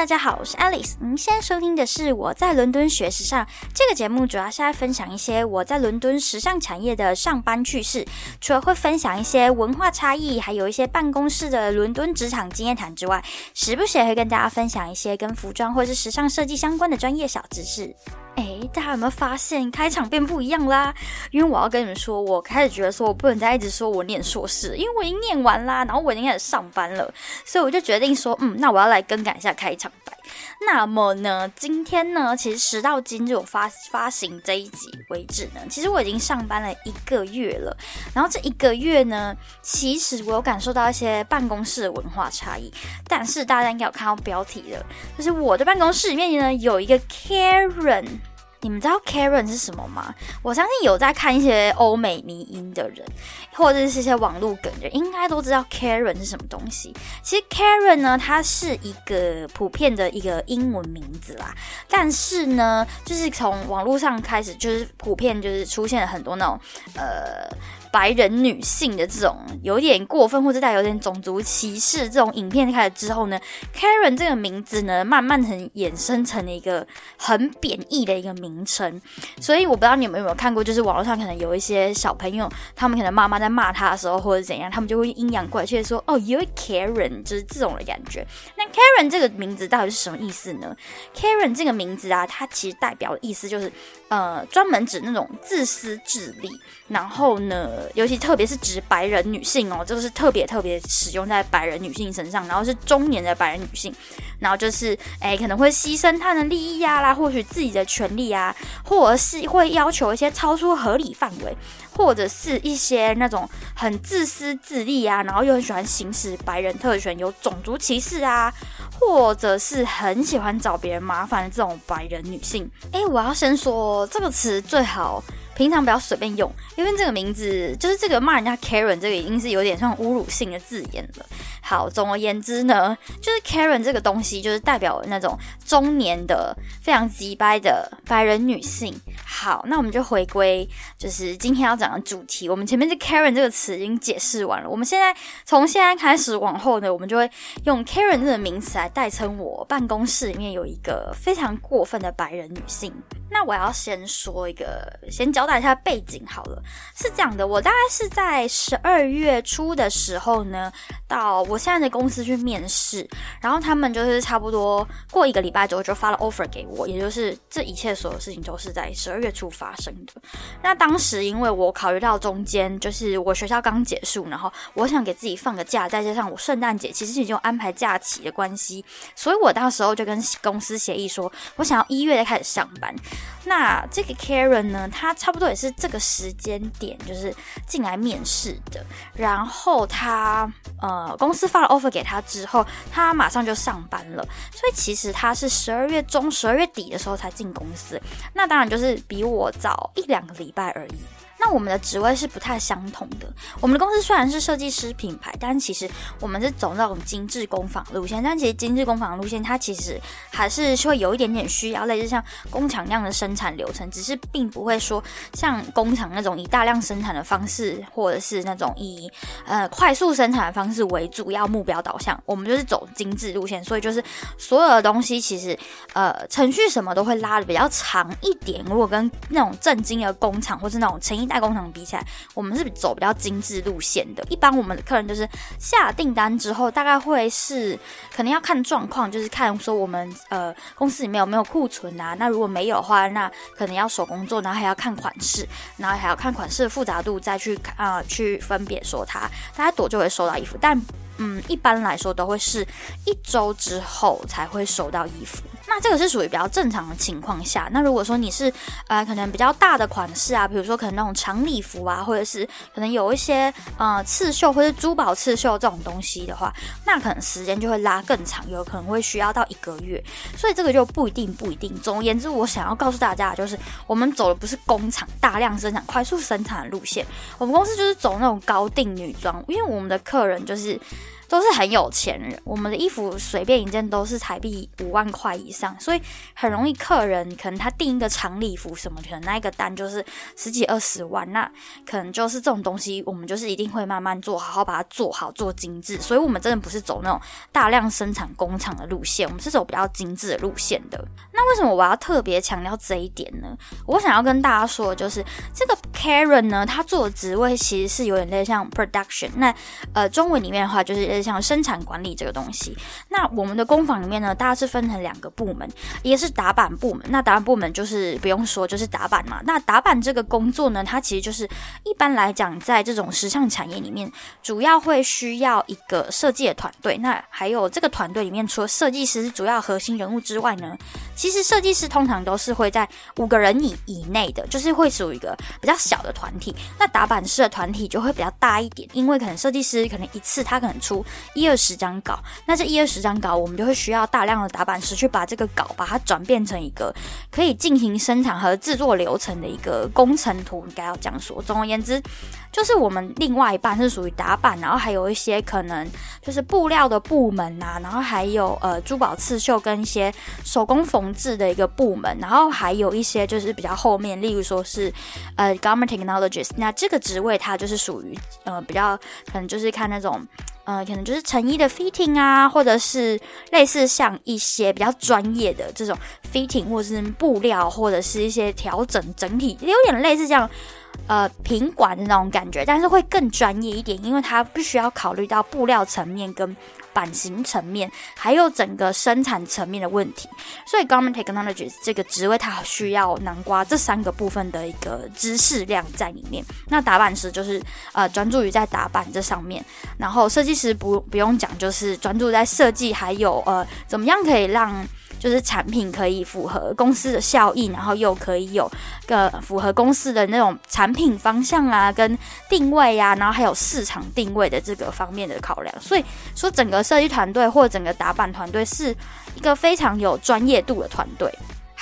大家好，我是 Alice。您现在收听的是我在伦敦学时尚这个节目，主要是在分享一些我在伦敦时尚产业的上班趣事，除了会分享一些文化差异，还有一些办公室的伦敦职场经验谈之外，时不时也会跟大家分享一些跟服装或是时尚设计相关的专业小知识。哎，大家有没有发现开场变不一样啦？因为我要跟你们说，我开始觉得说我不能再一直说我念硕士，因为我已经念完啦，然后我已经开始上班了，所以我就决定说，嗯，那我要来更改一下开场白。那么呢，今天呢，其实时到今日我发发行这一集为止呢，其实我已经上班了一个月了。然后这一个月呢，其实我有感受到一些办公室的文化差异。但是大家应该有看到标题了，就是我的办公室里面呢有一个 Karen。你们知道 Karen 是什么吗？我相信有在看一些欧美迷音的人，或者是一些网络梗人，应该都知道 Karen 是什么东西。其实 Karen 呢，它是一个普遍的一个英文名字啦。但是呢，就是从网络上开始，就是普遍就是出现了很多那种呃。白人女性的这种有点过分或者带有点种族歧视这种影片开始之后呢，Karen 这个名字呢，慢慢成衍生成了一个很贬义的一个名称。所以我不知道你们有没有看过，就是网络上可能有一些小朋友，他们可能妈妈在骂他的时候或者怎样，他们就会阴阳怪气的说：“哦，有位 Karen，就是这种的感觉。”那 Karen 这个名字到底是什么意思呢？Karen 这个名字啊，它其实代表的意思就是呃，专门指那种自私自利，然后呢。尤其特别是指白人女性哦，这个是特别特别使用在白人女性身上，然后是中年的白人女性，然后就是哎可能会牺牲她的利益啊啦，或许自己的权利啊，或者是会要求一些超出合理范围，或者是一些那种很自私自利啊，然后又很喜欢行使白人特权，有种族歧视啊，或者是很喜欢找别人麻烦的这种白人女性。哎，我要先说这个词最好。平常不要随便用，因为这个名字就是这个骂人家 Karen，这个已经是有点像侮辱性的字眼了。好，总而言之呢，就是 Karen 这个东西，就是代表那种中年的非常急掰的白人女性。好，那我们就回归，就是今天要讲的主题。我们前面这 Karen 这个词已经解释完了，我们现在从现在开始往后呢，我们就会用 Karen 这个名词来代称我办公室里面有一个非常过分的白人女性。那我要先说一个，先交代一下背景好了。是这样的，我大概是在十二月初的时候呢，到我现在的公司去面试，然后他们就是差不多过一个礼拜之后就发了 offer 给我，也就是这一切所有事情都是在十二月初发生的。那当时因为我考虑到中间就是我学校刚结束，然后我想给自己放个假，再加上我圣诞节其实已经安排假期的关系，所以我到时候就跟公司协议说，我想要一月再开始上班。那这个 Karen 呢，他超差不多也是这个时间点，就是进来面试的。然后他呃，公司发了 offer 给他之后，他马上就上班了。所以其实他是十二月中、十二月底的时候才进公司。那当然就是比我早一两个礼拜而已。那我们的职位是不太相同的。我们的公司虽然是设计师品牌，但其实我们是走那种精致工坊路线。但其实精致工坊路线，它其实还是会有一点点需要类似像工厂那样的生产流程，只是并不会说像工厂那种以大量生产的方式，或者是那种以呃快速生产的方式为主要目标导向。我们就是走精致路线，所以就是所有的东西其实呃程序什么都会拉的比较长一点。如果跟那种正经的工厂或是那种成衣。代工厂比起来，我们是走比较精致路线的。一般我们的客人就是下订单之后，大概会是可能要看状况，就是看说我们呃公司里面有没有库存啊。那如果没有的话，那可能要手工做，然后还要看款式，然后还要看款式复杂度，再去啊去分别说它大概多久会收到衣服。但嗯，一般来说都会是一周之后才会收到衣服。那这个是属于比较正常的情况下。那如果说你是呃可能比较大的款式啊，比如说可能那种长礼服啊，或者是可能有一些呃刺绣或者珠宝刺绣这种东西的话，那可能时间就会拉更长，有可能会需要到一个月。所以这个就不一定不一定。总而言之，我想要告诉大家的就是，我们走的不是工厂大量生产、快速生产的路线，我们公司就是走那种高定女装，因为我们的客人就是。都是很有钱人，我们的衣服随便一件都是台币五万块以上，所以很容易客人可能他订一个长礼服什么，可能那一个单就是十几二十万，那可能就是这种东西，我们就是一定会慢慢做好好把它做好做精致，所以我们真的不是走那种大量生产工厂的路线，我们是走比较精致的路线的。那为什么我要特别强调这一点呢？我想要跟大家说的，就是这个 Karen 呢，他做的职位其实是有点类似像 production，那呃中文里面的话就是像生产管理这个东西。那我们的工坊里面呢，大家是分成两个部门，一个是打板部门。那打板部门就是不用说，就是打板嘛。那打板这个工作呢，它其实就是一般来讲，在这种时尚产业里面，主要会需要一个设计的团队。那还有这个团队里面，除了设计师是主要核心人物之外呢，其实设计师通常都是会在五个人以以内的，就是会属于一个比较小的团体。那打板师的团体就会比较大一点，因为可能设计师可能一次他可能出一二十张稿，那这一二十张稿，我们就会需要大量的打版师去把这个稿把它转变成一个可以进行生产和制作流程的一个工程图，应该要这样说。总而言之，就是我们另外一半是属于打版，然后还有一些可能就是布料的部门呐，然后还有呃珠宝刺绣跟一些手工缝制的一个部门，然后还有一些就是比较后面，例如说是呃 garment technologist，那这个职位它就是属于呃比较可能就是看那种呃可能就是成衣的 fitting 啊，或者是类似像一些比较专业的这种 fitting，或者是布料，或者是一些调整整体，有点类似这样。呃，品管的那种感觉，但是会更专业一点，因为它必须要考虑到布料层面、跟版型层面，还有整个生产层面的问题。所以，Garment Technology 这个职位，它需要南瓜这三个部分的一个知识量在里面。那打版师就是呃专注于在打版这上面，然后设计师不不用讲，就是专注在设计，还有呃怎么样可以让。就是产品可以符合公司的效益，然后又可以有个符合公司的那种产品方向啊，跟定位呀，然后还有市场定位的这个方面的考量。所以说，整个设计团队或整个打板团队是一个非常有专业度的团队。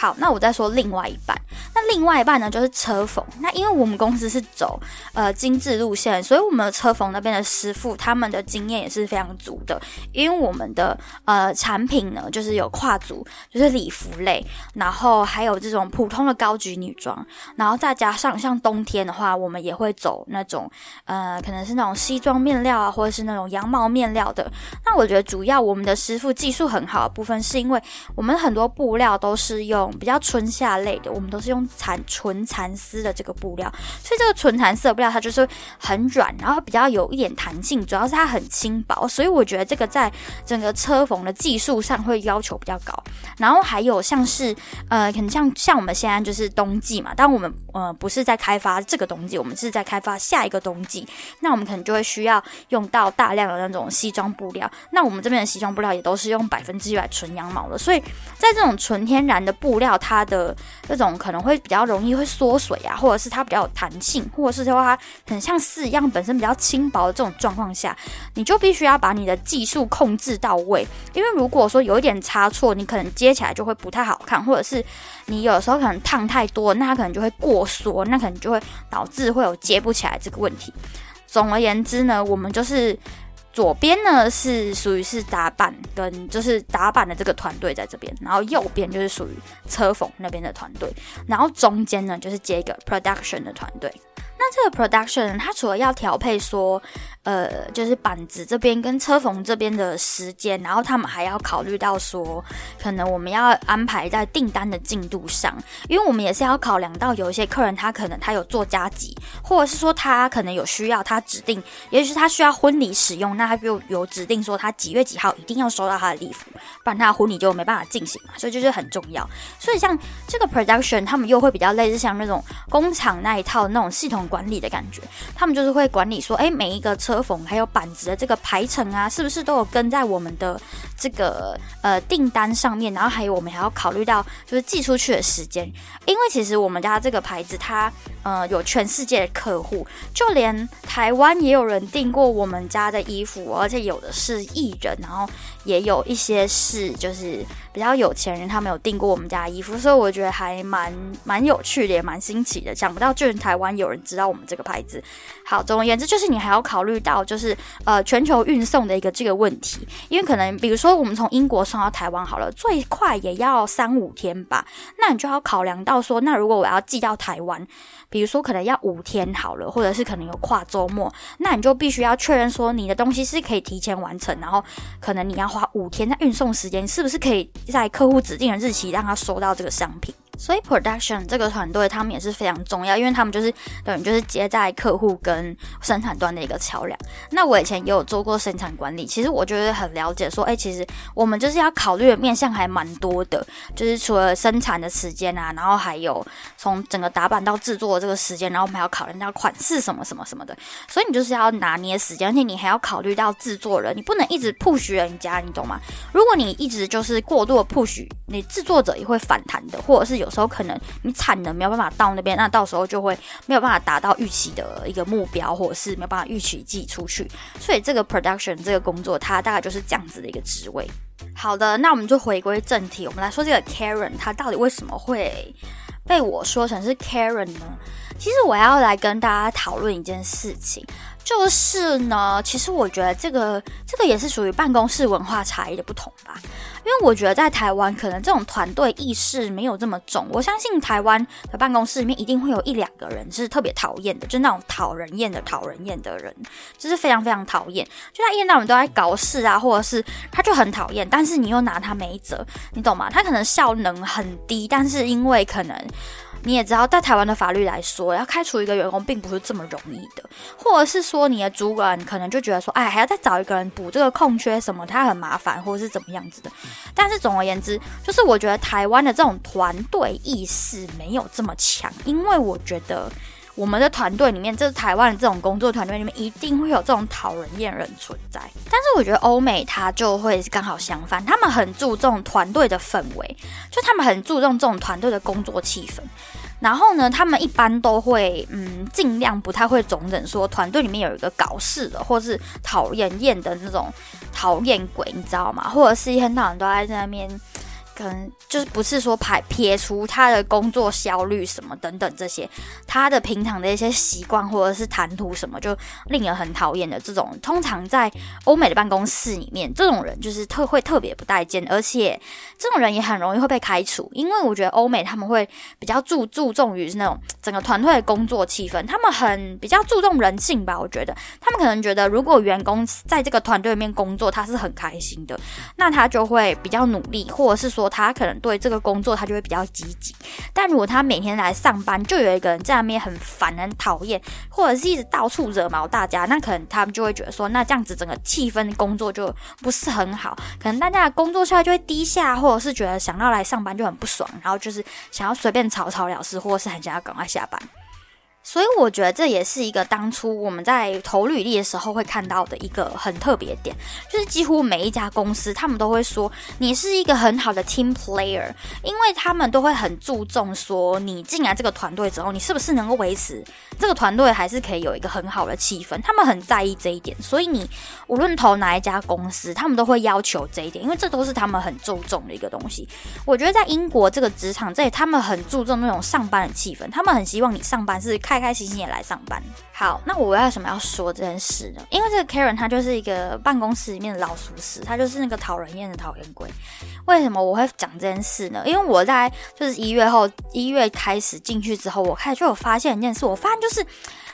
好，那我再说另外一半。那另外一半呢，就是车缝。那因为我们公司是走呃精致路线，所以我们的车缝那边的师傅他们的经验也是非常足的。因为我们的呃产品呢，就是有跨足，就是礼服类，然后还有这种普通的高级女装，然后再加上像冬天的话，我们也会走那种呃可能是那种西装面料啊，或者是那种羊毛面料的。那我觉得主要我们的师傅技术很好的部分，是因为我们很多布料都是用。比较春夏类的，我们都是用蚕纯蚕丝的这个布料，所以这个纯蚕丝布料它就是很软，然后比较有一点弹性，主要是它很轻薄，所以我觉得这个在整个车缝的技术上会要求比较高。然后还有像是呃，可能像像我们现在就是冬季嘛，但我们呃不是在开发这个冬季，我们是在开发下一个冬季，那我们可能就会需要用到大量的那种西装布料。那我们这边的西装布料也都是用百分之一百纯羊毛的，所以在这种纯天然的布料它的那种可能会比较容易会缩水啊，或者是它比较有弹性，或者是说它很像丝一样本身比较轻薄的这种状况下，你就必须要把你的技术控制到位。因为如果说有一点差错，你可能接起来就会不太好看，或者是你有时候可能烫太多，那它可能就会过缩，那可能就会导致会有接不起来这个问题。总而言之呢，我们就是。左边呢是属于是打板跟就是打板的这个团队在这边，然后右边就是属于车缝那边的团队，然后中间呢就是接一个 production 的团队。那这个 production 它除了要调配说。呃，就是板子这边跟车缝这边的时间，然后他们还要考虑到说，可能我们要安排在订单的进度上，因为我们也是要考量到有一些客人他可能他有做加急，或者是说他可能有需要他指定，也许他需要婚礼使用，那他就有指定说他几月几号一定要收到他的礼服，不然他的婚礼就没办法进行嘛，所以就是很重要。所以像这个 production，他们又会比较类似像那种工厂那一套那种系统管理的感觉，他们就是会管理说，哎，每一个车。缝还有板子的这个排程啊，是不是都有跟在我们的这个呃订单上面？然后还有我们还要考虑到就是寄出去的时间，因为其实我们家这个牌子它呃，有全世界的客户，就连台湾也有人订过我们家的衣服，而且有的是艺人，然后也有一些是就是比较有钱人，他们有订过我们家的衣服，所以我觉得还蛮蛮有趣的，也蛮新奇的。想不到居然台湾有人知道我们这个牌子。好，总而言之，就是你还要考虑到就是呃全球运送的一个这个问题，因为可能比如说我们从英国送到台湾好了，最快也要三五天吧，那你就要考量到说，那如果我要寄到台湾。比如说，可能要五天好了，或者是可能有跨周末，那你就必须要确认说你的东西是可以提前完成，然后可能你要花五天的运送时间，是不是可以在客户指定的日期让他收到这个商品？所以 production 这个团队他们也是非常重要，因为他们就是等于就是接在客户跟生产端的一个桥梁。那我以前也有做过生产管理，其实我觉得很了解，说哎，其实我们就是要考虑的面向还蛮多的，就是除了生产的时间啊，然后还有从整个打版到制作的这个时间，然后我们还要考虑到款式什么什么什么的。所以你就是要拿捏时间，而且你还要考虑到制作人，你不能一直 push 人家，你懂吗？如果你一直就是过度的 push，你制作者也会反弹的，或者是有。有时候可能你产能没有办法到那边，那到时候就会没有办法达到预期的一个目标，或者是没有办法预期寄出去。所以这个 production 这个工作，它大概就是这样子的一个职位。好的，那我们就回归正题，我们来说这个 Karen，他到底为什么会被我说成是 Karen 呢？其实我要来跟大家讨论一件事情。就是呢，其实我觉得这个这个也是属于办公室文化差异的不同吧。因为我觉得在台湾，可能这种团队意识没有这么重。我相信台湾的办公室里面一定会有一两个人是特别讨厌的，就那种讨人厌的、讨人厌的人，就是非常非常讨厌。就他一天到晚都在搞事啊，或者是他就很讨厌，但是你又拿他没辙，你懂吗？他可能效能很低，但是因为可能。你也知道，在台湾的法律来说，要开除一个员工并不是这么容易的，或者是说你的主管可能就觉得说，哎，还要再找一个人补这个空缺什么，他很麻烦，或者是怎么样子的。但是总而言之，就是我觉得台湾的这种团队意识没有这么强，因为我觉得。我们的团队里面，这台湾的这种工作团队里面，一定会有这种讨人厌人存在。但是我觉得欧美它就会刚好相反，他们很注重团队的氛围，就他们很注重这种团队的工作气氛。然后呢，他们一般都会嗯，尽量不太会容忍说团队里面有一个搞事的，或是讨厌厌的那种讨厌鬼，你知道吗？或者是一天到晚都在那边。可能就是不是说排撇除他的工作效率什么等等这些，他的平常的一些习惯或者是谈吐什么，就令人很讨厌的这种。通常在欧美的办公室里面，这种人就是特会特别不待见，而且这种人也很容易会被开除。因为我觉得欧美他们会比较注注重于是那种整个团队的工作气氛，他们很比较注重人性吧。我觉得他们可能觉得，如果员工在这个团队里面工作，他是很开心的，那他就会比较努力，或者是说。他可能对这个工作他就会比较积极，但如果他每天来上班就有一个人在那边很烦、很讨厌，或者是一直到处惹毛大家，那可能他们就会觉得说，那这样子整个气氛工作就不是很好，可能大家的工作效率就会低下，或者是觉得想要来上班就很不爽，然后就是想要随便草草了事，或者是很想要赶快下班。所以我觉得这也是一个当初我们在投履历的时候会看到的一个很特别点，就是几乎每一家公司他们都会说你是一个很好的 team player，因为他们都会很注重说你进来这个团队之后，你是不是能够维持这个团队还是可以有一个很好的气氛，他们很在意这一点。所以你无论投哪一家公司，他们都会要求这一点，因为这都是他们很注重的一个东西。我觉得在英国这个职场这里，他们很注重那种上班的气氛，他们很希望你上班是开。开开心心也来上班。好，那我为什么要说这件事呢？因为这个 Karen 他就是一个办公室里面的老鼠屎，他就是那个讨人厌的讨厌鬼。为什么我会讲这件事呢？因为我在就是一月后一月开始进去之后，我开始就有发现一件事，我发现就是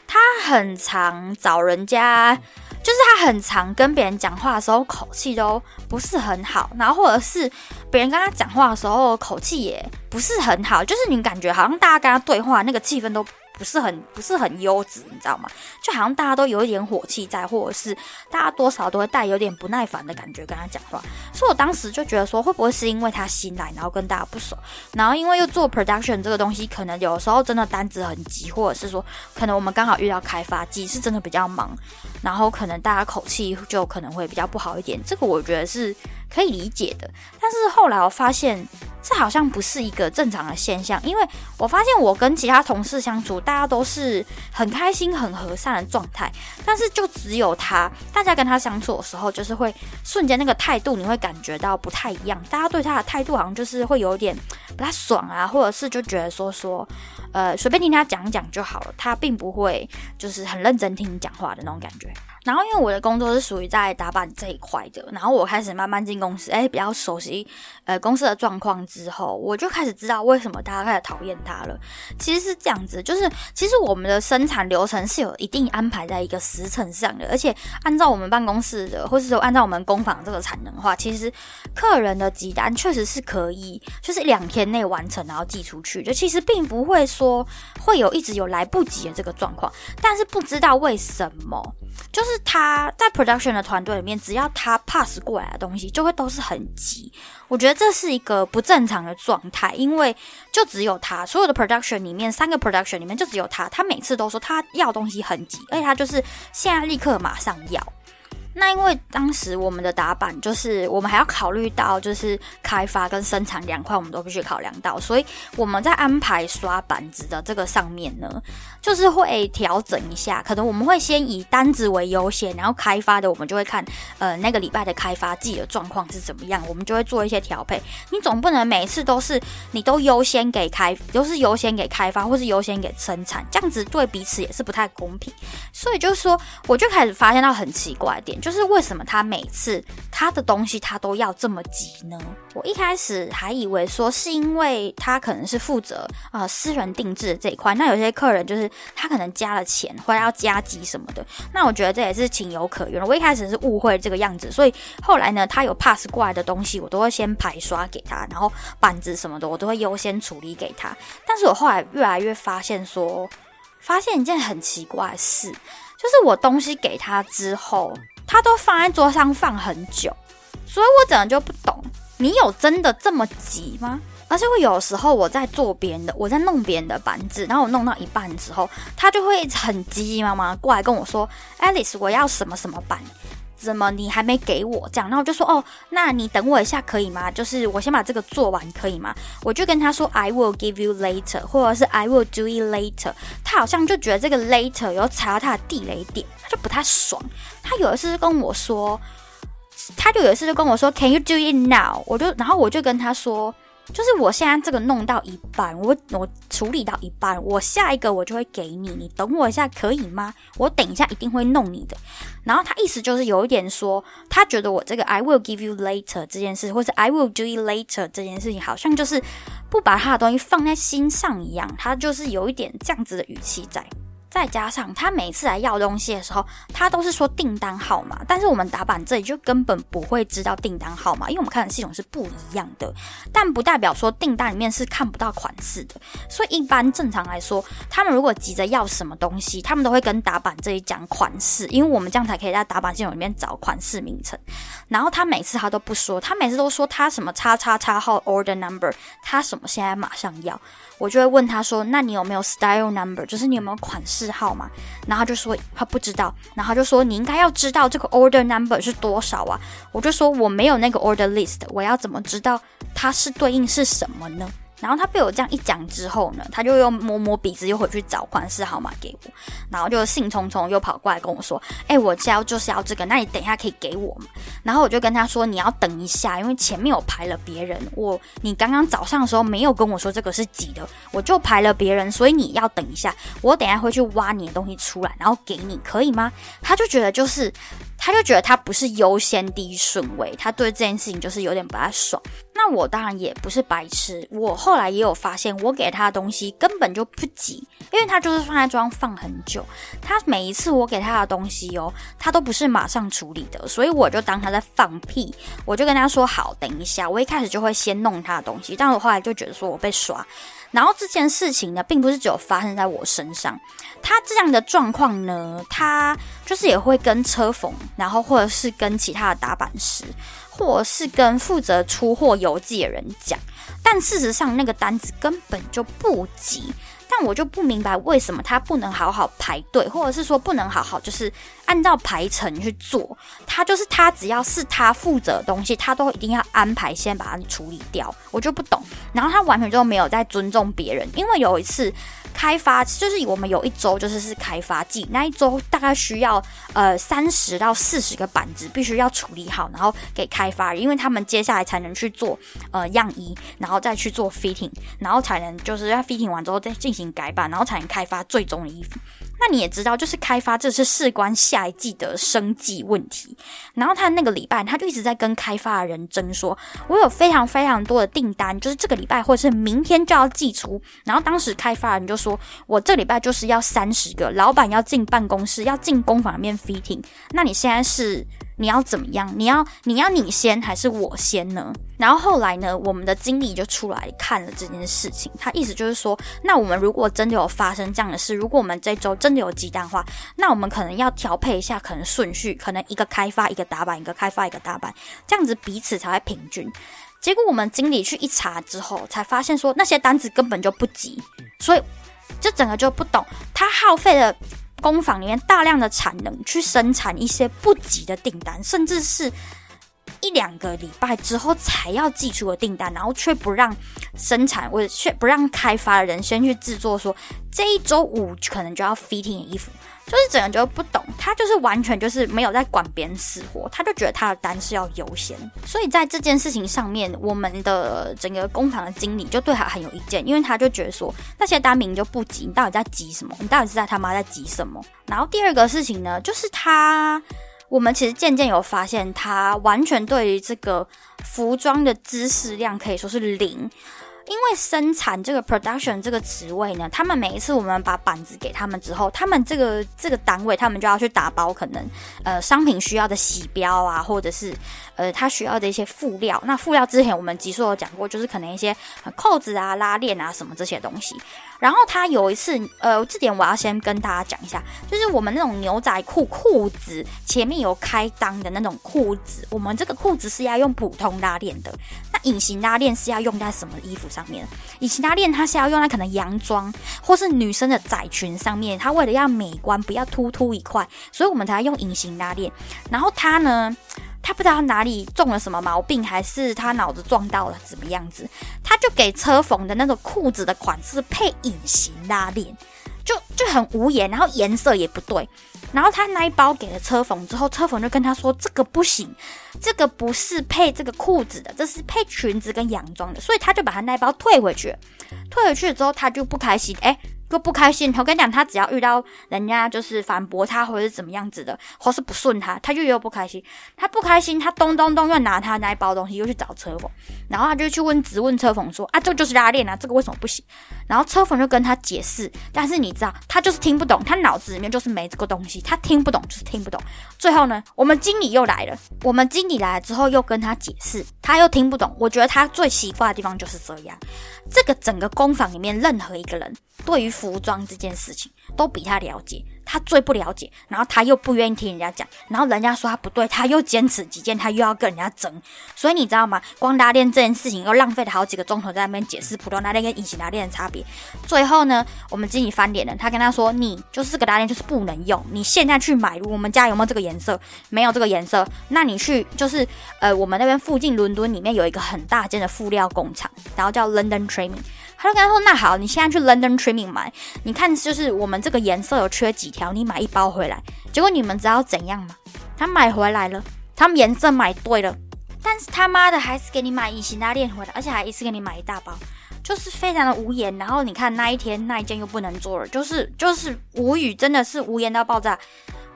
他很常找人家，就是他很常跟别人讲话的时候口气都不是很好，然后或者是别人跟他讲话的时候口气也不是很好，就是你感觉好像大家跟他对话那个气氛都。不是很不是很优质，你知道吗？就好像大家都有一点火气在，或者是大家多少都会带有点不耐烦的感觉跟他讲话。所以我当时就觉得说，会不会是因为他新来，然后跟大家不熟，然后因为又做 production 这个东西，可能有时候真的单子很急，或者是说可能我们刚好遇到开发季，是真的比较忙，然后可能大家口气就可能会比较不好一点。这个我觉得是可以理解的。但是后来我发现。这好像不是一个正常的现象。因为我发现我跟其他同事相处，大家都是很开心、很和善的状态，但是就只有他，大家跟他相处的时候，就是会瞬间那个态度，你会感觉到不太一样。大家对他的态度好像就是会有点不太爽啊，或者是就觉得说说，呃，随便听他讲讲就好了，他并不会就是很认真听你讲话的那种感觉。然后，因为我的工作是属于在打板这一块的，然后我开始慢慢进公司，哎，比较熟悉呃公司的状况之后，我就开始知道为什么大家开始讨厌他了。其实是这样子，就是其实我们的生产流程是有一定安排在一个时辰上的，而且按照我们办公室的，或是说按照我们工坊这个产能的话，其实客人的急单确实是可以，就是两天内完成，然后寄出去，就其实并不会说会有一直有来不及的这个状况，但是不知道为什么。就是他在 production 的团队里面，只要他 pass 过来的东西，就会都是很急。我觉得这是一个不正常的状态，因为就只有他所有的 production 里面，三个 production 里面就只有他，他每次都说他要东西很急，而且他就是现在立刻马上要。那因为当时我们的打板就是我们还要考虑到就是开发跟生产两块，我们都必须考量到，所以我们在安排刷板子的这个上面呢，就是会调整一下，可能我们会先以单子为优先，然后开发的我们就会看呃那个礼拜的开发季的状况是怎么样，我们就会做一些调配。你总不能每次都是你都优先给开，都是优先给开发，或是优先给生产，这样子对彼此也是不太公平。所以就是说，我就开始发现到很奇怪的点。就是为什么他每次他的东西他都要这么急呢？我一开始还以为说是因为他可能是负责啊私人定制这一块，那有些客人就是他可能加了钱或者要加急什么的，那我觉得这也是情有可原。我一开始是误会这个样子，所以后来呢，他有 pass 过来的东西，我都会先排刷给他，然后板子什么的我都会优先处理给他。但是我后来越来越发现说，发现一件很奇怪的事，就是我东西给他之后。他都放在桌上放很久，所以我整个就不懂，你有真的这么急吗？而且我有时候我在做别人的，我在弄别人的板子，然后我弄到一半之后，他就会很急急忙忙过来跟我说：“Alice，我要什么什么板。”怎么你还没给我这样？然后我就说哦，那你等我一下可以吗？就是我先把这个做完可以吗？我就跟他说 I will give you later，或者是 I will do it later。他好像就觉得这个 later 有踩到他的地雷点，他就不太爽。他有一次就跟我说，他就有一次就跟我说 Can you do it now？我就然后我就跟他说。就是我现在这个弄到一半，我我处理到一半，我下一个我就会给你，你等我一下可以吗？我等一下一定会弄你的。然后他意思就是有一点说，他觉得我这个 I will give you later 这件事，或者 I will do it later 这件事情，好像就是不把他的东西放在心上一样，他就是有一点这样子的语气在。再加上他每次来要东西的时候，他都是说订单号码，但是我们打板这里就根本不会知道订单号码，因为我们看的系统是不一样的。但不代表说订单里面是看不到款式的，所以一般正常来说，他们如果急着要什么东西，他们都会跟打板这里讲款式，因为我们这样才可以在打板系统里面找款式名称。然后他每次他都不说，他每次都说他什么叉叉叉号 order number，他什么现在马上要。我就会问他说：“那你有没有 style number？就是你有没有款式号码？”然后他就说他不知道，然后就说你应该要知道这个 order number 是多少啊？我就说我没有那个 order list，我要怎么知道它是对应是什么呢？然后他被我这样一讲之后呢，他就又摸摸鼻子，又回去找款式号码给我，然后就兴冲冲又跑过来跟我说：“哎，我要就是要这个，那你等一下可以给我吗？”然后我就跟他说：“你要等一下，因为前面有排了别人，我你刚刚早上的时候没有跟我说这个是几的，我就排了别人，所以你要等一下，我等下会去挖你的东西出来，然后给你，可以吗？”他就觉得就是。他就觉得他不是优先第一顺位，他对这件事情就是有点不太爽。那我当然也不是白痴，我后来也有发现，我给他的东西根本就不急，因为他就是放在桌上放很久。他每一次我给他的东西哦，他都不是马上处理的，所以我就当他在放屁，我就跟他说好，等一下。我一开始就会先弄他的东西，但我后来就觉得说我被耍。然后这件事情呢，并不是只有发生在我身上，他这样的状况呢，他就是也会跟车缝，然后或者是跟其他的打板师，或是跟负责出货邮寄的人讲，但事实上那个单子根本就不急。但我就不明白为什么他不能好好排队，或者是说不能好好就是按照排程去做。他就是他只要是他负责的东西，他都一定要安排先把它处理掉。我就不懂，然后他完全就没有在尊重别人。因为有一次开发，就是我们有一周就是是开发季，那一周大概需要呃三十到四十个板子，必须要处理好，然后给开发，因为他们接下来才能去做呃样衣，然后再去做 fitting，然后才能就是要 fitting 完之后再进行改版，然后才能开发最终的衣服。那你也知道，就是开发这是事关下一季的生计问题。然后他那个礼拜，他就一直在跟开发的人争说：“我有非常非常多的订单，就是这个礼拜或者是明天就要寄出。”然后当时开发人就说：“我这礼拜就是要三十个，老板要进办公室，要进工坊里面 fitting。那你现在是？”你要怎么样？你要你要你先还是我先呢？然后后来呢，我们的经理就出来看了这件事情。他意思就是说，那我们如果真的有发生这样的事，如果我们这周真的有鸡蛋话，那我们可能要调配一下，可能顺序，可能一个开发一个打板，一个开发一个打板，这样子彼此才会平均。结果我们经理去一查之后，才发现说那些单子根本就不急，所以这整个就不懂，他耗费了。工坊里面大量的产能去生产一些不急的订单，甚至是一两个礼拜之后才要寄出的订单，然后却不让生产我却不让开发的人先去制作，说这一周五可能就要 fitting 的衣服。就是整个就不懂，他就是完全就是没有在管别人死活，他就觉得他的单是要优先，所以在这件事情上面，我们的整个工厂的经理就对他很有意见，因为他就觉得说那些单名就不急，你到底在急什么？你到底是在他妈在急什么？然后第二个事情呢，就是他，我们其实渐渐有发现，他完全对于这个服装的知识量可以说是零。因为生产这个 production 这个职位呢，他们每一次我们把板子给他们之后，他们这个这个单位他们就要去打包，可能呃商品需要的洗标啊，或者是呃他需要的一些辅料。那辅料之前我们集数有讲过，就是可能一些扣子啊、拉链啊什么这些东西。然后他有一次，呃，这点我要先跟大家讲一下，就是我们那种牛仔裤裤子前面有开裆的那种裤子，我们这个裤子是要用普通拉链的。那隐形拉链是要用在什么衣服上面？隐形拉链它是要用在可能洋装或是女生的窄裙上面，它为了要美观，不要突突一块，所以我们才要用隐形拉链。然后它呢？他不知道哪里中了什么毛病，还是他脑子撞到了怎么样子，他就给车缝的那个裤子的款式配隐形拉链，就就很无言，然后颜色也不对，然后他那一包给了车缝之后，车缝就跟他说这个不行，这个不是配这个裤子的，这是配裙子跟洋装的，所以他就把他那一包退回去，退回去之后他就不开心，哎。就不开心，我跟你讲，他只要遇到人家就是反驳他或者是怎么样子的，或是不顺他，他就又不开心。他不开心，他咚咚咚又拿他那一包东西又去找车缝，然后他就去问直问车缝说：“啊，这个就是拉链啊，这个为什么不行？”然后车缝就跟他解释，但是你知道，他就是听不懂，他脑子里面就是没这个东西，他听不懂就是听不懂。最后呢，我们经理又来了，我们经理来了之后又跟他解释，他又听不懂。我觉得他最奇怪的地方就是这样，这个整个工坊里面任何一个人对于服装这件事情都比他了解。他最不了解，然后他又不愿意听人家讲，然后人家说他不对，他又坚持己见，他又要跟人家争，所以你知道吗？光拉链这件事情又浪费了好几个钟头在那边解释普通拉链跟隐形拉链的差别。最后呢，我们经理翻脸了，他跟他说：“你就是这个拉链就是不能用，你现在去买，我们家有没有这个颜色？没有这个颜色，那你去就是呃，我们那边附近伦敦里面有一个很大间的布料工厂，然后叫 London Training。”他就跟他说：“那好，你现在去 London Trimming 买，你看就是我们这个颜色有缺几条，你买一包回来。结果你们知道怎样吗？他买回来了，他们颜色买对了，但是他妈的还是给你买隐形拉链回来，而且还一次给你买一大包，就是非常的无言。然后你看那一天那一件又不能做了，就是就是无语，真的是无言到爆炸。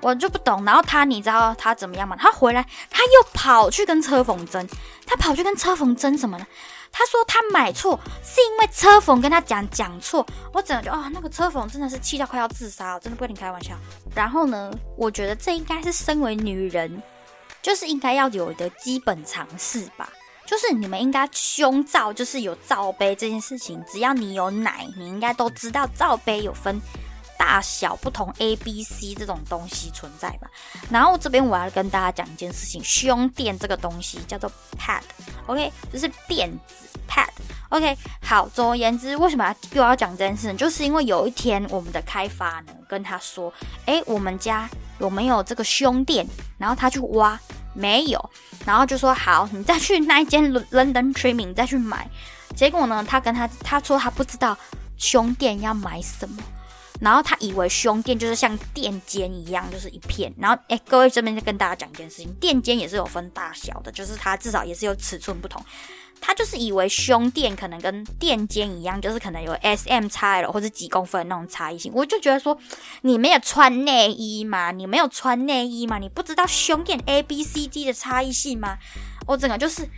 我就不懂。然后他你知道他怎么样吗？他回来他又跑去跟车缝针，他跑去跟车缝针什么呢？”他说他买错是因为车缝跟他讲讲错，我整个就啊，那个车缝真的是气到快要自杀了，真的不跟你开玩笑。然后呢，我觉得这应该是身为女人，就是应该要有的基本常识吧，就是你们应该胸罩就是有罩杯这件事情，只要你有奶，你应该都知道罩杯有分。大小不同，A、B、C 这种东西存在吧。然后这边我要跟大家讲一件事情，胸垫这个东西叫做 pad，OK，就是垫子 pad。OK，好，总而言之，为什么又要讲这件事呢？就是因为有一天我们的开发呢跟他说，诶，我们家有没有这个胸垫？然后他去挖，没有，然后就说好，你再去那一间 London Trimming 再去买。结果呢，他跟他他说他不知道胸垫要买什么，然后他以为胸垫就是像垫肩一样，就是一片。然后，哎，各位这边就跟大家讲一件事情，垫肩也是有分大小的，就是它至少也是有尺寸不同。他就是以为胸垫可能跟垫肩一样，就是可能有 S M 差了或者几公分那种差异性。我就觉得说，你没有穿内衣吗？你没有穿内衣吗？你不知道胸垫 A B C D 的差异性吗？我整个就是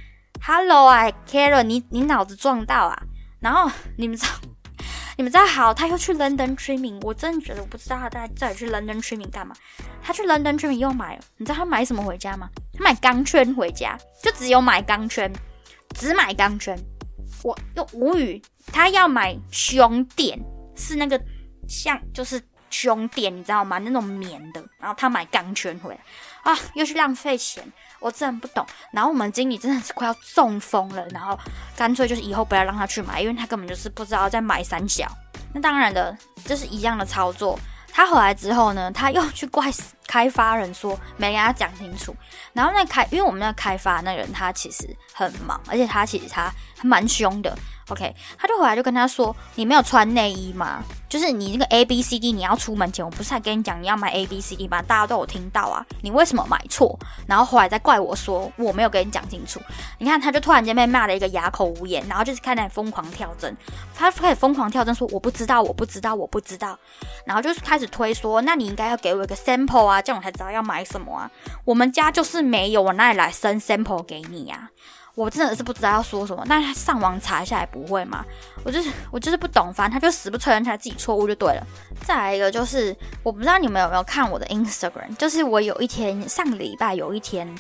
，Hello 啊，Karen，你你脑子撞到啊？然后你们知道，你们知道好，他又去 London Trimming，我真的觉得我不知道他在这里去 London Trimming 干嘛？他去 London Trimming 又买，你知道他买什么回家吗？他买钢圈回家，就只有买钢圈。只买钢圈，我又无语。他要买胸垫，是那个像就是胸垫，你知道吗？那种棉的。然后他买钢圈回来，啊，又去浪费钱，我真的不懂。然后我们经理真的是快要中风了，然后干脆就是以后不要让他去买，因为他根本就是不知道在买三角。那当然的，就是一样的操作。他回来之后呢，他又去怪开发人说没跟他讲清楚。然后那开，因为我们那开发那人他其实很忙，而且他其实他蛮凶的。OK，他就回来就跟他说：“你没有穿内衣吗？就是你那个 A B C D，你要出门前，我不是还跟你讲你要买 A B C D 吗？大家都有听到啊，你为什么买错？然后后来再怪我说我没有跟你讲清楚。你看，他就突然间被骂了一个哑口无言，然后就是开始疯狂跳针，他开始疯狂跳针说我不知道，我不知道，我不知道，然后就是开始推说，那你应该要给我一个 sample 啊，这样我才知道要买什么啊。我们家就是没有，我哪里来生 sample 给你呀？”我真的是不知道要说什么，那上网查一下也不会吗？我就是我就是不懂，反正他就死不承认他自己错误就对了。再来一个就是，我不知道你们有没有看我的 Instagram，就是我有一天上个礼拜有一天，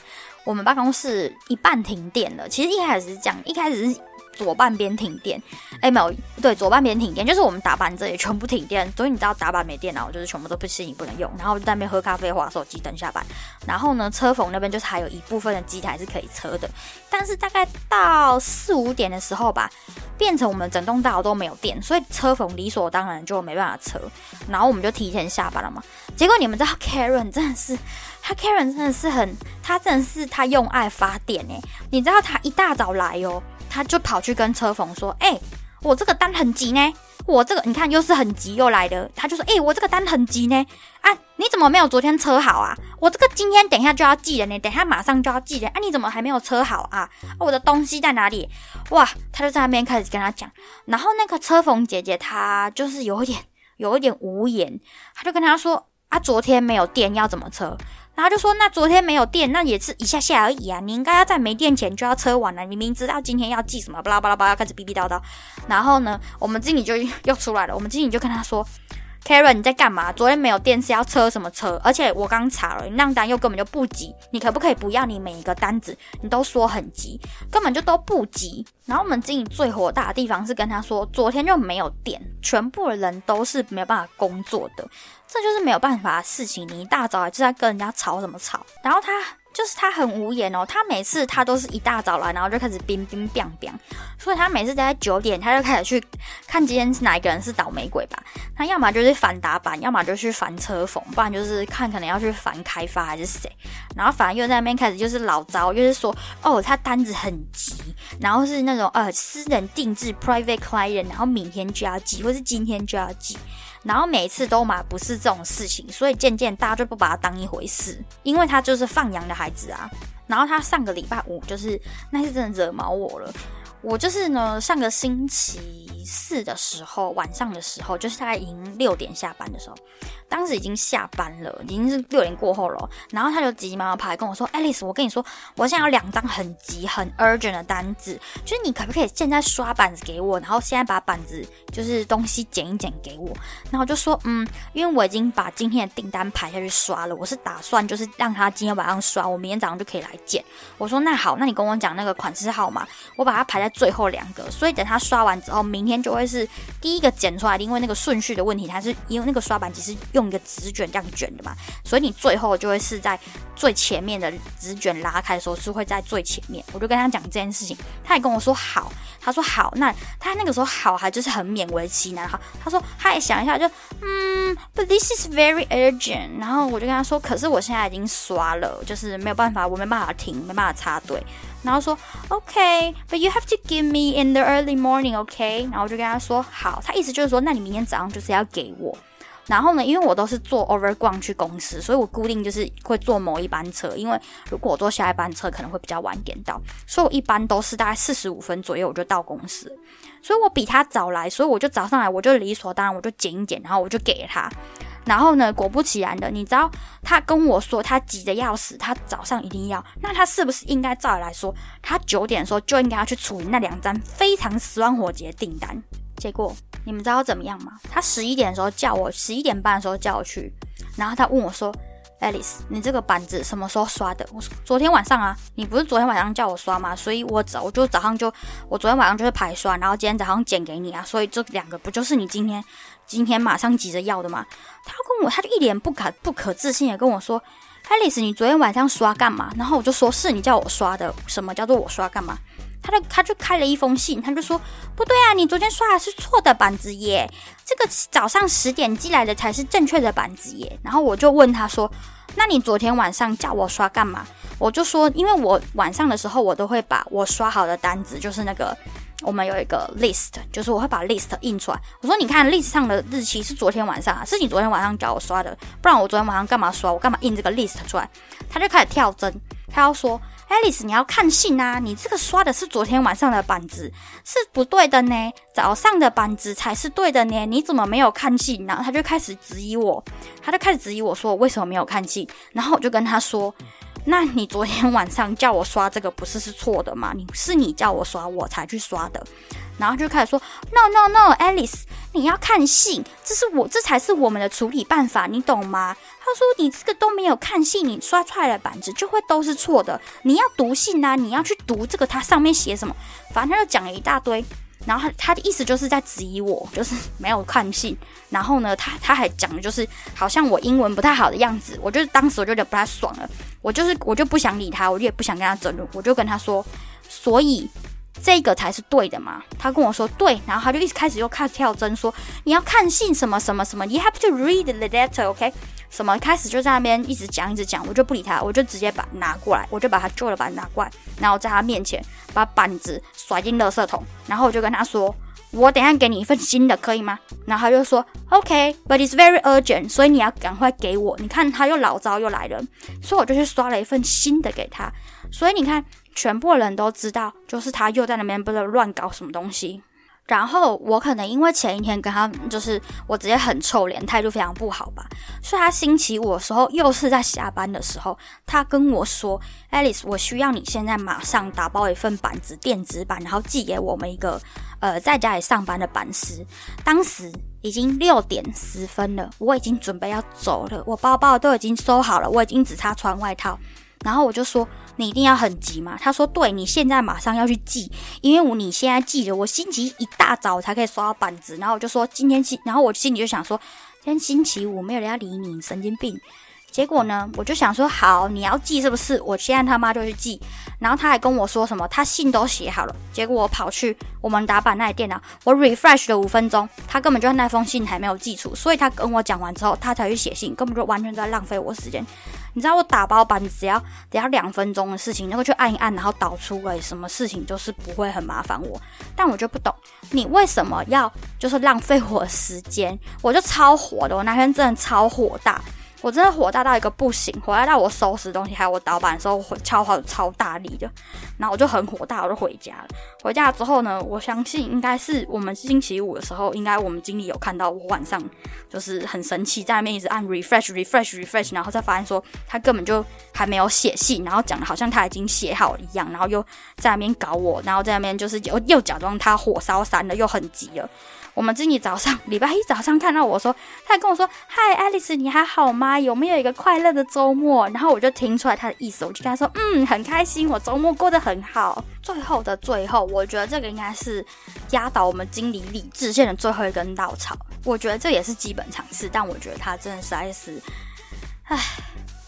我们办公室一半停电了。其实一开始是这样，一开始是。左半边停电，哎没有，对，左半边停电，就是我们打板这里全部停电，所以你知道打板没电脑，就是全部都不行，你不能用，然后就在那边喝咖啡、划手机等下班。然后呢，车缝那边就是还有一部分的机台是可以车的，但是大概到四五点的时候吧，变成我们整栋大楼都没有电，所以车缝理所当然就没办法车，然后我们就提前下班了嘛。结果你们知道 Karen 真的是，他 Karen 真的是很，他真的是他用爱发电哎，你知道他一大早来哦。他就跑去跟车缝说：“哎，我这个单很急呢，我这个你看又是很急又来的。”他就说：“哎，我这个单很急呢，啊，你怎么没有昨天车好啊？我这个今天等一下就要寄人呢，等一下马上就要寄人，啊，你怎么还没有车好啊？我的东西在哪里？哇！”他就在那边开始跟他讲，然后那个车缝姐姐她就是有一点有一点无言，他就跟他说：“啊，昨天没有电要怎么车？”然后就说：“那昨天没有电，那也是一下下而已啊！你应该要在没电前就要车完了。你明知道今天要寄什么，巴拉巴拉巴拉，开始逼逼叨叨。然后呢，我们经理就又出来了。我们经理就跟他说。” Karen，你在干嘛？昨天没有电是要车什么车？而且我刚查了，你那单又根本就不急，你可不可以不要你每一个单子你都说很急，根本就都不急。然后我们经理最火大的地方是跟他说，昨天就没有电，全部的人都是没有办法工作的，这就是没有办法的事情。你一大早就在跟人家吵什么吵？然后他。就是他很无言哦，他每次他都是一大早来，然后就开始冰冰冰冰，所以他每次在九点他就开始去看今天是哪一个人是倒霉鬼吧。他要么就是反打板，要么就去反车缝，不然就是看可能要去反开发还是谁。然后反而又在那边开始就是老招，就是说哦他单子很急，然后是那种呃私人定制 private client，然后明天就要寄，或是今天就要寄。然后每一次都嘛不是这种事情，所以渐渐大家就不把他当一回事，因为他就是放羊的孩子啊。然后他上个礼拜五就是那是真的惹毛我了。我就是呢，上个星期四的时候，晚上的时候，就是大概已经六点下班的时候，当时已经下班了，已经是六点过后了。然后他就急急忙忙跑来跟我说：“Alice，我跟你说，我现在有两张很急、很 urgent 的单子，就是你可不可以现在刷板子给我，然后现在把板子就是东西剪一剪给我。”然后我就说：“嗯，因为我已经把今天的订单排下去刷了，我是打算就是让他今天晚上刷，我明天早上就可以来剪。”我说：“那好，那你跟我讲那个款式号码，我把它排在。”最后两个，所以等他刷完之后，明天。就会是第一个剪出来的，因为那个顺序的问题，它是因为那个刷板机是用用一个纸卷这样卷的嘛，所以你最后就会是在最前面的纸卷拉开的时候是会在最前面。我就跟他讲这件事情，他也跟我说好，他说好，那他那个时候好还就是很勉为其难哈。他说他也想一下，就嗯，But this is very urgent。然后我就跟他说，可是我现在已经刷了，就是没有办法，我没办法停，没办法插队。然后说 OK，but you have to give me in the early morning，OK？然后我就跟他说好，他意思就是说，那你明天早上就是要给我。然后呢，因为我都是坐 overground 去公司，所以我固定就是会坐某一班车。因为如果我坐下一班车，可能会比较晚点到，所以我一般都是大概四十五分左右我就到公司。所以我比他早来，所以我就早上来，我就理所当然，我就剪一剪，然后我就给他。然后呢？果不其然的，你知道他跟我说他急得要死，他早上一定要。那他是不是应该照理来说，他九点的时候就应该要去处理那两张非常十万火急的订单？结果你们知道怎么样吗？他十一点的时候叫我，十一点半的时候叫我去，然后他问我说：“Alice，你这个板子什么时候刷的？”我说：“昨天晚上啊，你不是昨天晚上叫我刷吗？所以我早我就早上就我昨天晚上就是排刷，然后今天早上剪给你啊，所以这两个不就是你今天？”今天马上急着要的吗？他跟我，他就一脸不可不可置信的跟我说：“Alice，你昨天晚上刷干嘛？”然后我就说：“是你叫我刷的。”什么叫做我刷干嘛？他就他就开了一封信，他就说：“不对啊，你昨天刷的是错的板子耶，这个早上十点寄来的才是正确的板子耶。”然后我就问他说：“那你昨天晚上叫我刷干嘛？”我就说：“因为我晚上的时候我都会把我刷好的单子，就是那个。”我们有一个 list，就是我会把 list 印出来。我说，你看 list 上的日期是昨天晚上啊，是你昨天晚上叫我刷的，不然我昨天晚上干嘛刷？我干嘛印这个 list 出来？他就开始跳针，他要说，Alice，你要看信啊，你这个刷的是昨天晚上的板子，是不对的呢，早上的板子才是对的呢，你怎么没有看信？然后他就开始质疑我，他就开始质疑我说，我为什么没有看信？然后我就跟他说。那你昨天晚上叫我刷这个不是是错的吗？你是你叫我刷我才去刷的，然后就开始说 No No No，Alice，你要看信，这是我这才是我们的处理办法，你懂吗？他说你这个都没有看信，你刷出来的板子就会都是错的，你要读信啊，你要去读这个它上面写什么，反正他就讲了一大堆。然后他他的意思就是在质疑我，就是没有看信。然后呢，他他还讲的就是好像我英文不太好的样子。我就是当时我就有点不太爽了，我就是我就不想理他，我就也不想跟他争论，我就跟他说，所以这个才是对的嘛。他跟我说对，然后他就一直开始又开始跳针，说你要看信什么什么什么，You have to read the letter，OK。什么开始就在那边一直讲一直讲，我就不理他，我就直接把拿过来，我就把他旧的板拿过来，然后在他面前把板子甩进垃圾桶，然后我就跟他说，我等下给你一份新的，可以吗？然后他就说，OK，but it's very urgent，所以你要赶快给我。你看他又老招又来了，所以我就去刷了一份新的给他。所以你看，全部人都知道，就是他又在那边不知道乱搞什么东西。然后我可能因为前一天跟他就是我直接很臭脸，态度非常不好吧，所以他星期五的时候又是在下班的时候，他跟我说：“Alice，我需要你现在马上打包一份板子，电子版，然后寄给我们一个呃在家里上班的板师。”当时已经六点十分了，我已经准备要走了，我包包都已经收好了，我已经只差穿外套。然后我就说。你一定要很急嘛？他说：“对，你现在马上要去寄，因为我你现在寄着，我星期一大早才可以刷到板子。”然后我就说：“今天星，然后我心里就想说，今天星期五没有人要理你，神经病。”结果呢，我就想说，好，你要寄是不是？我现在他妈就去寄。然后他还跟我说什么，他信都写好了。结果我跑去我们打板那里电脑，我 refresh 了五分钟，他根本就那封信还没有寄出。所以他跟我讲完之后，他才去写信，根本就完全在浪费我时间。你知道我打包板只要只要两分钟的事情，那个去按一按，然后导出来，什么事情就是不会很麻烦我。但我就不懂，你为什么要就是浪费我时间？我就超火的，我那天真的超火大。我真的火大到一个不行，火大到我收拾东西还有我倒板的时候，敲好超大力的，然后我就很火大，我就回家了。回家之后呢，我相信应该是我们星期五的时候，应该我们经理有看到我晚上就是很生气，在那边一直按 refresh refresh refresh，然后再发现说他根本就还没有写信，然后讲的好像他已经写好了一样，然后又在那边搞我，然后在那边就是又又假装他火烧山了，又很急了。我们经理早上礼拜一早上看到我说，他还跟我说：“嗨，爱丽丝，你还好吗？有没有一个快乐的周末？”然后我就听出来他的意思，我就跟他说：“嗯，很开心，我周末过得很好。”最后的最后，我觉得这个应该是压倒我们经理理智线的最后一根稻草。我觉得这也是基本常识，但我觉得他真的实在是，唉，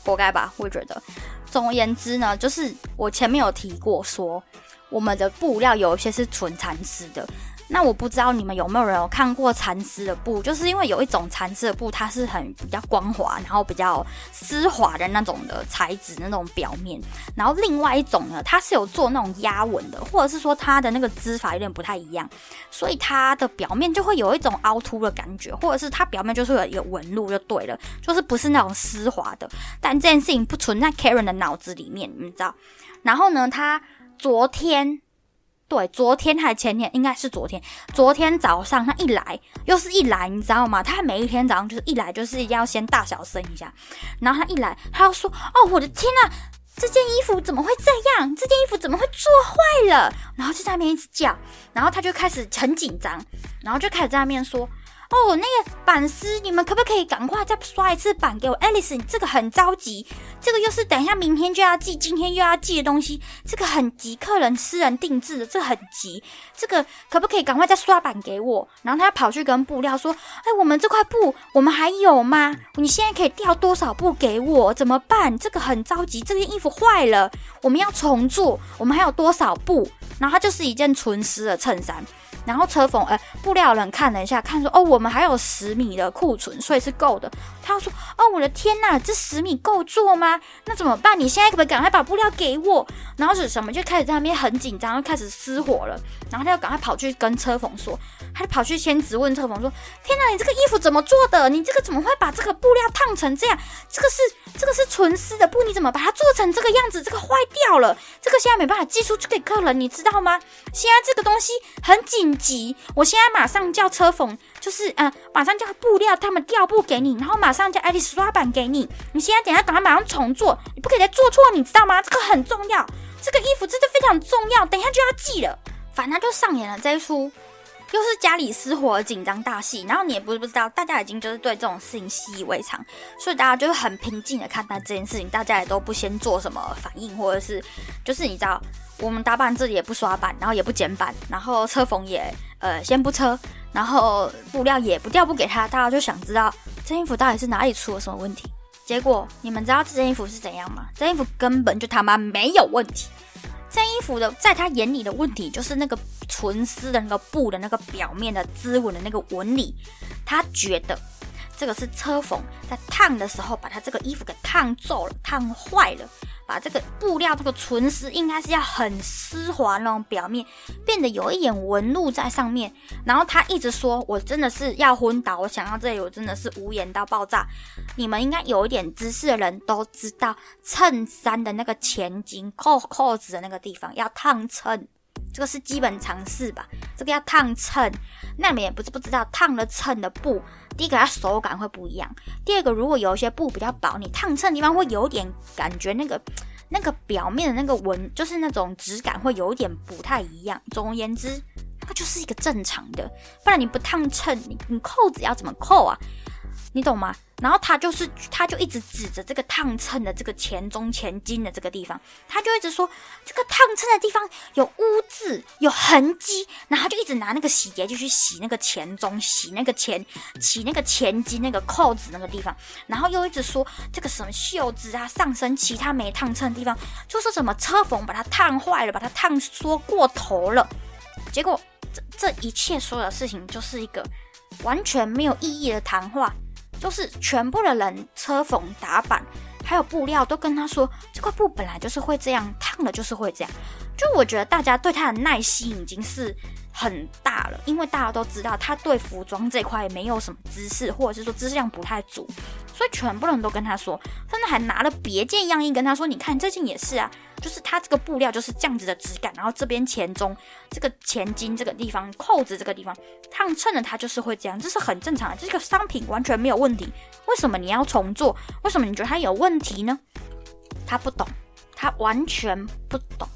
活该吧？我觉得。总而言之呢，就是我前面有提过说，我们的布料有一些是纯蚕丝的。那我不知道你们有没有人有看过蚕丝的布，就是因为有一种蚕丝的布，它是很比较光滑，然后比较丝滑的那种的材质那种表面。然后另外一种呢，它是有做那种压纹的，或者是说它的那个织法有点不太一样，所以它的表面就会有一种凹凸的感觉，或者是它表面就是有一个纹路就对了，就是不是那种丝滑的。但这件事情不存在 Karen 的脑子里面，你知道？然后呢，他昨天。对，昨天还前天，应该是昨天。昨天早上他一来，又是一来，你知道吗？他每一天早上就是一来，就是一定要先大小声一下。然后他一来，他要说：“哦，我的天呐，这件衣服怎么会这样？这件衣服怎么会做坏了？”然后就在那边一直叫，然后他就开始很紧张，然后就开始在那边说。哦，那个板丝，你们可不可以赶快再刷一次板给我？Alice，你这个很着急，这个又是等一下明天就要寄，今天又要寄的东西，这个很急，客人私人定制的，这很急，这个可不可以赶快再刷板给我？然后他跑去跟布料说：“哎，我们这块布我们还有吗？你现在可以调多少布给我？怎么办？这个很着急，这件衣服坏了，我们要重做，我们还有多少布？然后它就是一件纯丝的衬衫。”然后车缝，呃，布料人看了一下，看说，哦，我们还有十米的库存，所以是够的。他说，哦，我的天呐，这十米够做吗？那怎么办？你现在可不可以赶快把布料给我？然后是什么？就开始在那边很紧张，又开始失火了。然后他就赶快跑去跟车缝说，他就跑去先质问车缝说，天呐，你这个衣服怎么做的？你这个怎么会把这个布料烫成这样？这个是这个是纯丝的布，你怎么把它做成这个样子？这个坏掉了，这个现在没办法寄出去给客人，你知道吗？现在这个东西很紧。急！我现在马上叫车缝，就是嗯，马上叫布料他们调布给你，然后马上叫爱丽丝刷板给你。你现在等下赶快马上重做，你不可以再做错，你知道吗？这个很重要，这个衣服真的非常重要，等一下就要寄了。反正就上演了这一出，又是家里失火紧张大戏。然后你也不是不知道，大家已经就是对这种事情习以为常，所以大家就是很平静的看待这件事情，大家也都不先做什么反应，或者是就是你知道。我们搭板这里也不刷板，然后也不剪板，然后车缝也呃先不车，然后布料也不调不给他，大家就想知道这件衣服到底是哪里出了什么问题。结果你们知道这件衣服是怎样吗？这件衣服根本就他妈没有问题。这件衣服的在他眼里的问题就是那个纯丝的那个布的那个表面的织纹的那个纹理，他觉得这个是车缝在烫的时候把他这个衣服给烫皱了、烫坏了。把这个布料这个纯丝应该是要很丝滑那种表面，变得有一点纹路在上面。然后他一直说，我真的是要昏倒，我想到这里我真的是无言到爆炸。你们应该有一点知识的人都知道，衬衫的那个前襟扣扣子的那个地方要烫衬，这个是基本常识吧？这个要烫衬，那你们也不是不知道，烫了衬的布。第一个，它手感会不一样；第二个，如果有一些布比较薄，你烫衬的地方会有点感觉，那个那个表面的那个纹，就是那种质感会有点不太一样。总而言之，它就是一个正常的，不然你不烫衬，你你扣子要怎么扣啊？你懂吗？然后他就是，他就一直指着这个烫衬的这个前中前襟的这个地方，他就一直说这个烫衬的地方有污渍、有痕迹，然后就一直拿那个洗洁就去洗那个前中、洗那个前、洗那个前襟那个扣子那个地方，然后又一直说这个什么袖子啊、上身其他没烫衬的地方，就说什么车缝把它烫坏了，把它烫缩过头了，结果这这一切所有的事情就是一个完全没有意义的谈话。就是全部的人车缝打板，还有布料都跟他说，这块布本来就是会这样烫了，就是会这样。就我觉得大家对他的耐心已经是很大了，因为大家都知道他对服装这块没有什么知识，或者是说知识量不太足，所以全部人都跟他说，甚至还拿了别件样衣跟他说，你看这件也是啊。就是它这个布料就是这样子的质感，然后这边前中这个前襟这个地方扣子这个地方烫衬的，它就是会这样，这是很正常的，这个商品完全没有问题。为什么你要重做？为什么你觉得它有问题呢？他不懂，他完全不懂。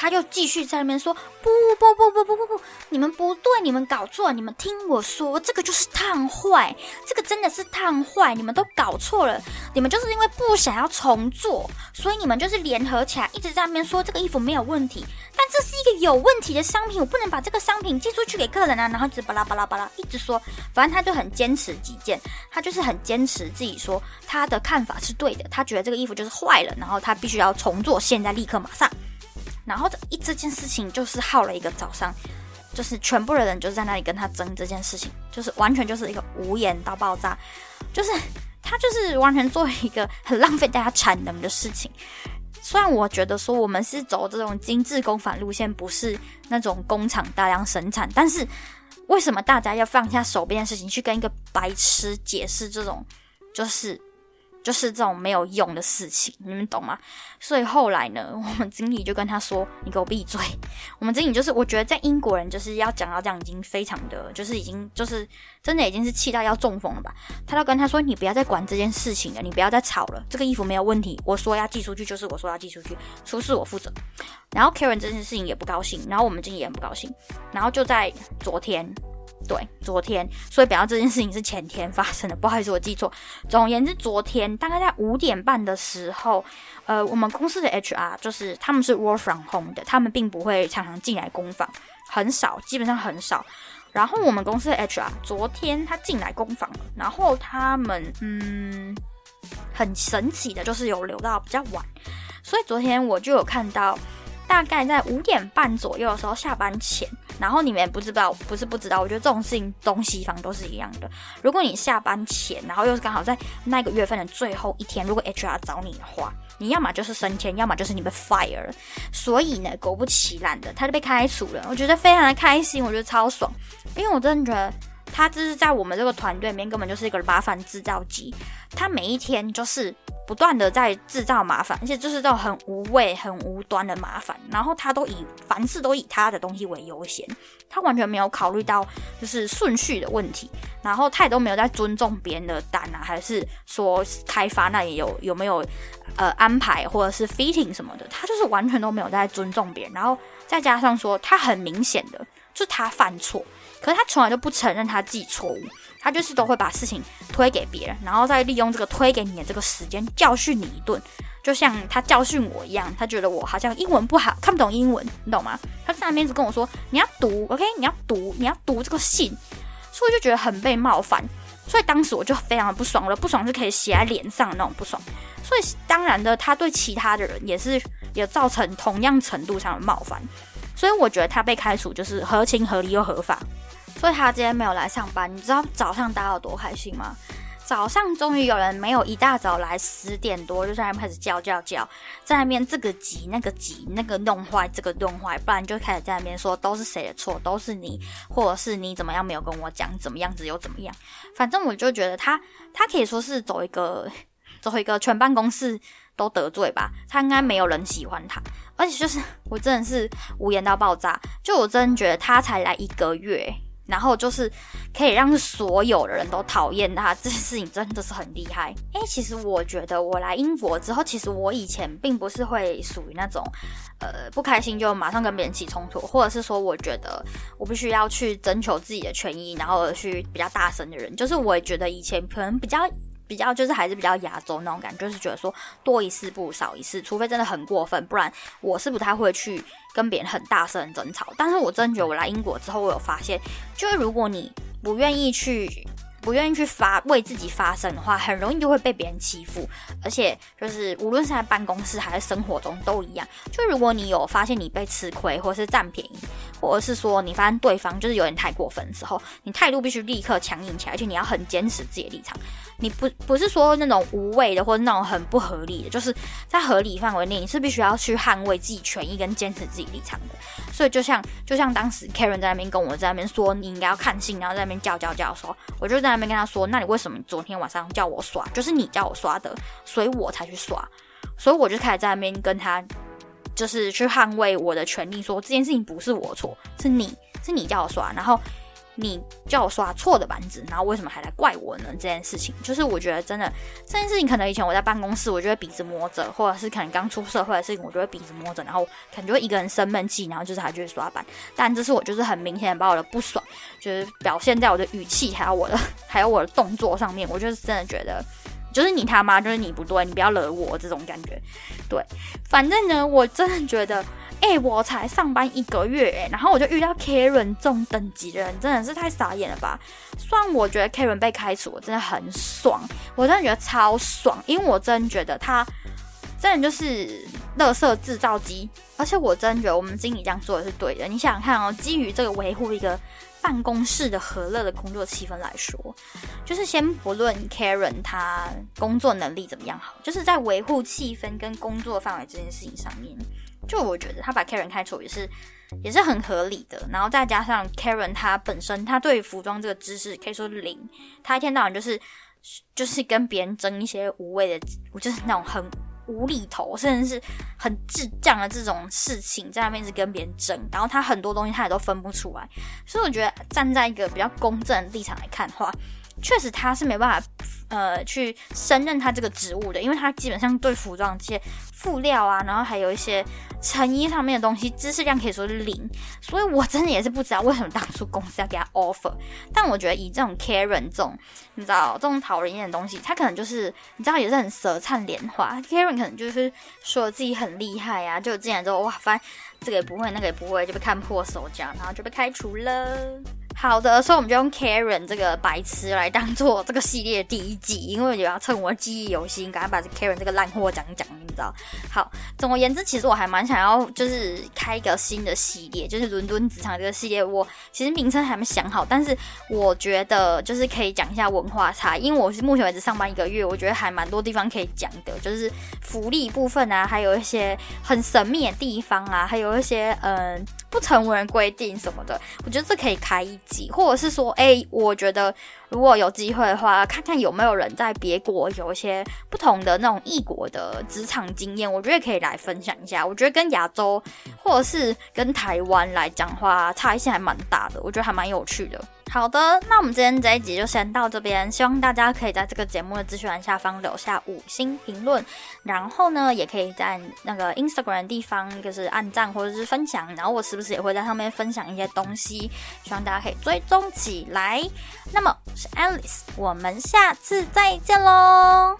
他就继续在那边说：“不不不不不不不，你们不对，你们搞错，你们听我说，这个就是烫坏，这个真的是烫坏，你们都搞错了，你们就是因为不想要重做，所以你们就是联合起来，一直在那边说这个衣服没有问题，但这是一个有问题的商品，我不能把这个商品寄出去给客人啊，然后一直巴拉巴拉巴拉一直说，反正他就很坚持己见，他就是很坚持自己说他的看法是对的，他觉得这个衣服就是坏了，然后他必须要重做，现在立刻马上。”然后这一这件事情就是耗了一个早上，就是全部的人就在那里跟他争这件事情，就是完全就是一个无言到爆炸，就是他就是完全做一个很浪费大家产能的事情。虽然我觉得说我们是走这种精致工坊路线，不是那种工厂大量生产，但是为什么大家要放下手边的事情去跟一个白痴解释这种就是？就是这种没有用的事情，你们懂吗？所以后来呢，我们经理就跟他说：“你给我闭嘴。”我们经理就是，我觉得在英国人就是要讲到这样，已经非常的，就是已经就是真的已经是气到要中风了吧？他就跟他说：“你不要再管这件事情了，你不要再吵了。这个衣服没有问题，我说要寄出去就是我说要寄出去，出事我负责。”然后 Karen 这件事情也不高兴，然后我们经理也不高兴，然后就在昨天。对，昨天，所以表示这件事情是前天发生的，不好意思，我记错。总而言之，昨天大概在五点半的时候，呃，我们公司的 HR 就是他们是 work from home 的，他们并不会常常进来工坊，很少，基本上很少。然后我们公司的 HR 昨天他进来工坊了，然后他们嗯，很神奇的就是有留到比较晚，所以昨天我就有看到。大概在五点半左右的时候下班前，然后你们不知道，不是不知道，我觉得这种事情东西方都是一样的。如果你下班前，然后又是刚好在那个月份的最后一天，如果 HR 找你的话，你要么就是升迁，要么就是你被 fire 了。所以呢，果不其然的，他就被开除了。我觉得非常的开心，我觉得超爽，因为我真的觉得他这是在我们这个团队里面根本就是一个麻烦制造机，他每一天就是。不断的在制造麻烦，而且就是这种很无谓、很无端的麻烦。然后他都以凡事都以他的东西为优先，他完全没有考虑到就是顺序的问题。然后他也都没有在尊重别人的单啊，还是说开发那里有有没有呃安排或者是 fitting 什么的，他就是完全都没有在尊重别人。然后再加上说他很明显的就是他犯错，可是他从来都不承认他自己错误。他就是都会把事情推给别人，然后再利用这个推给你的这个时间教训你一顿，就像他教训我一样。他觉得我好像英文不好，看不懂英文，你懂吗？他上面一直跟我说：“你要读，OK？你要读，你要读这个信。”所以我就觉得很被冒犯，所以当时我就非常的不爽了，不爽是可以写在脸上的那种不爽。所以当然的，他对其他的人也是有造成同样程度上的冒犯，所以我觉得他被开除就是合情合理又合法。所以他今天没有来上班，你知道早上大家有多开心吗？早上终于有人没有一大早来，十点多就在那边开始叫叫叫，在那边这个急那个急，那个弄坏这个弄坏，不然就开始在那边说都是谁的错，都是你，或者是你怎么样没有跟我讲，怎么样子又怎么样。反正我就觉得他他可以说是走一个走一个全办公室都得罪吧，他应该没有人喜欢他，而且就是我真的是无言到爆炸，就我真的觉得他才来一个月。然后就是可以让所有的人都讨厌他，这件事情真的是很厉害。哎，其实我觉得我来英国之后，其实我以前并不是会属于那种，呃，不开心就马上跟别人起冲突，或者是说我觉得我必须要去征求自己的权益，然后去比较大声的人。就是我也觉得以前可能比较。比较就是还是比较亚洲那种感觉，就是觉得说多一事不如少一事，除非真的很过分，不然我是不太会去跟别人很大声争吵。但是我真觉得我来英国之后，我有发现，就是如果你不愿意去。不愿意去发为自己发声的话，很容易就会被别人欺负，而且就是无论是在办公室还是生活中都一样。就如果你有发现你被吃亏，或是占便宜，或者是说你发现对方就是有点太过分的时候，你态度必须立刻强硬起来，而且你要很坚持自己的立场。你不不是说那种无谓的，或者那种很不合理的，就是在合理范围内，你是必须要去捍卫自己权益跟坚持自己立场的。所以就像就像当时 Karen 在那边跟我在那边说你应该要看信，然后在那边叫叫叫的时候，我就在。那边跟他说，那你为什么昨天晚上叫我刷？就是你叫我刷的，所以我才去刷。所以我就开始在那边跟他，就是去捍卫我的权利，说这件事情不是我错，是你是你叫我刷。然后你叫我刷错的板子，然后为什么还来怪我呢？这件事情，就是我觉得真的这件事情，可能以前我在办公室，我就会鼻子摸着，或者是可能刚出社会的事情，我就会鼻子摸着，然后可能就会一个人生闷气，然后就是还去刷板。但这是我就是很明显的把我的不爽，就是表现在我的语气，还有我的还有我的动作上面，我就是真的觉得。就是你他妈，就是你不对，你不要惹我这种感觉。对，反正呢，我真的觉得，哎，我才上班一个月，哎，然后我就遇到 Karen 这种等级的人，真的是太傻眼了吧？虽然我觉得 Karen 被开除，我真的很爽，我真的觉得超爽，因为我真的觉得他真的就是乐色制造机，而且我真觉得我们经理这样做的是对的。你想想看哦，基于这个维护一个。办公室的和乐的工作气氛来说，就是先不论 Karen 他工作能力怎么样好，就是在维护气氛跟工作范围这件事情上面，就我觉得他把 Karen 开除也是也是很合理的。然后再加上 Karen 他本身他对服装这个知识可以说零，他一天到晚就是就是跟别人争一些无谓的，我就是那种很。无厘头，甚至是很智障的这种事情，在那边一直跟别人争，然后他很多东西他也都分不出来，所以我觉得站在一个比较公正的立场来看的话，确实他是没办法。呃，去胜任他这个职务的，因为他基本上对服装这些布料啊，然后还有一些成衣上面的东西，知识量可以说是零，所以我真的也是不知道为什么当初公司要给他 offer。但我觉得以这种 Karen 这种，你知道这种讨人厌的东西，他可能就是你知道也是很舌灿莲花。Karen 可能就是说自己很厉害啊，就进来之后哇，发现这个也不会，那个也不会，就被看破手脚，然后就被开除了。好的，所以我们就用 Karen 这个白痴来当做这个系列第一季，因为我要趁我记忆犹新，赶快把 Karen 这个烂货讲一讲，你知道？好，总而言之，其实我还蛮想要就是开一个新的系列，就是伦敦职场这个系列。我其实名称还没想好，但是我觉得就是可以讲一下文化差，因为我是目前为止上班一个月，我觉得还蛮多地方可以讲的，就是福利部分啊，还有一些很神秘的地方啊，还有一些嗯。不成文规定什么的，我觉得这可以开一集，或者是说，哎，我觉得如果有机会的话，看看有没有人在别国有一些不同的那种异国的职场经验，我觉得可以来分享一下。我觉得跟亚洲或者是跟台湾来讲话，差异性还蛮大的，我觉得还蛮有趣的。好的，那我们今天这一集就先到这边。希望大家可以在这个节目的资讯栏下方留下五星评论，然后呢，也可以在那个 Instagram 地方就是按赞或者是分享，然后我时不时也会在上面分享一些东西，希望大家可以追踪起来。那么是 Alice，我们下次再见喽。